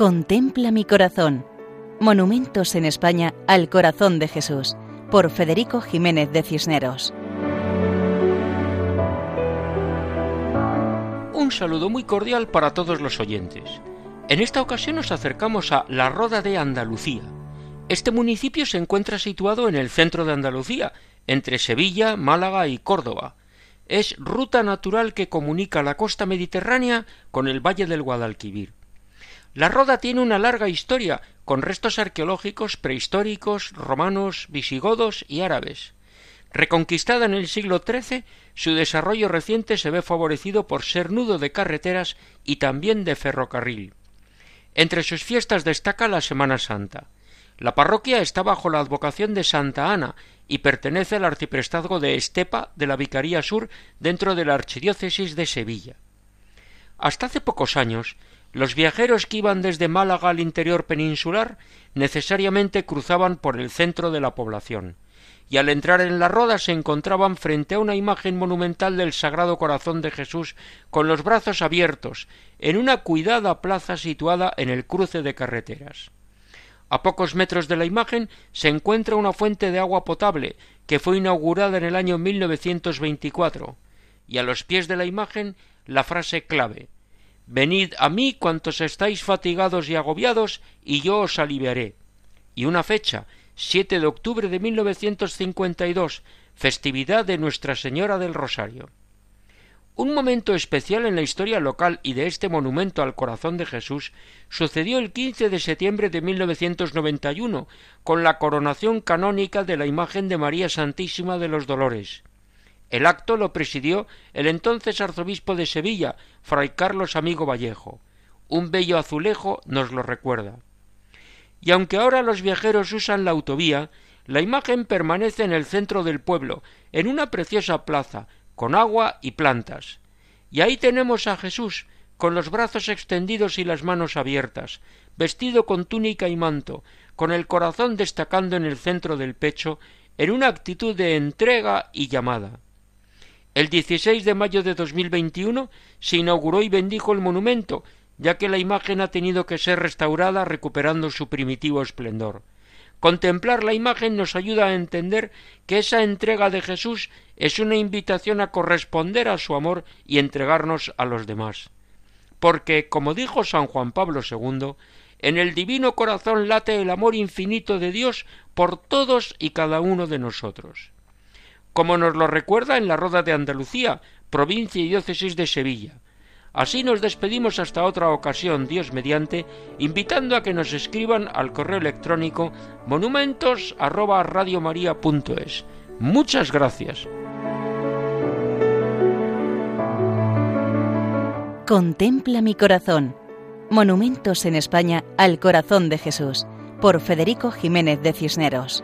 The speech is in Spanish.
Contempla mi corazón. Monumentos en España al corazón de Jesús, por Federico Jiménez de Cisneros. Un saludo muy cordial para todos los oyentes. En esta ocasión nos acercamos a La Roda de Andalucía. Este municipio se encuentra situado en el centro de Andalucía, entre Sevilla, Málaga y Córdoba. Es ruta natural que comunica la costa mediterránea con el valle del Guadalquivir. La Roda tiene una larga historia, con restos arqueológicos prehistóricos, romanos, visigodos y árabes. Reconquistada en el siglo XIII, su desarrollo reciente se ve favorecido por ser nudo de carreteras y también de ferrocarril. Entre sus fiestas destaca la Semana Santa. La parroquia está bajo la advocación de Santa Ana y pertenece al arciprestazgo de Estepa de la Vicaría Sur dentro de la Archidiócesis de Sevilla. Hasta hace pocos años, los viajeros que iban desde Málaga al interior peninsular necesariamente cruzaban por el centro de la población, y al entrar en la roda se encontraban frente a una imagen monumental del Sagrado Corazón de Jesús con los brazos abiertos, en una cuidada plaza situada en el cruce de carreteras. A pocos metros de la imagen se encuentra una fuente de agua potable que fue inaugurada en el año 1924, y a los pies de la imagen la frase clave Venid a mí cuantos estáis fatigados y agobiados, y yo os aliviaré. Y una fecha, 7 de octubre de 1952, festividad de Nuestra Señora del Rosario. Un momento especial en la historia local y de este monumento al corazón de Jesús sucedió el 15 de septiembre de 1991 con la coronación canónica de la imagen de María Santísima de los Dolores. El acto lo presidió el entonces arzobispo de Sevilla, fray Carlos Amigo Vallejo. Un bello azulejo nos lo recuerda. Y aunque ahora los viajeros usan la autovía, la imagen permanece en el centro del pueblo, en una preciosa plaza, con agua y plantas. Y ahí tenemos a Jesús, con los brazos extendidos y las manos abiertas, vestido con túnica y manto, con el corazón destacando en el centro del pecho, en una actitud de entrega y llamada. El 16 de mayo de 2021 se inauguró y bendijo el monumento, ya que la imagen ha tenido que ser restaurada recuperando su primitivo esplendor. Contemplar la imagen nos ayuda a entender que esa entrega de Jesús es una invitación a corresponder a su amor y entregarnos a los demás. Porque, como dijo San Juan Pablo II, en el divino corazón late el amor infinito de Dios por todos y cada uno de nosotros como nos lo recuerda en la Roda de Andalucía, provincia y diócesis de Sevilla. Así nos despedimos hasta otra ocasión, Dios mediante, invitando a que nos escriban al correo electrónico monumentos Muchas gracias. Contempla mi corazón. Monumentos en España al corazón de Jesús, por Federico Jiménez de Cisneros.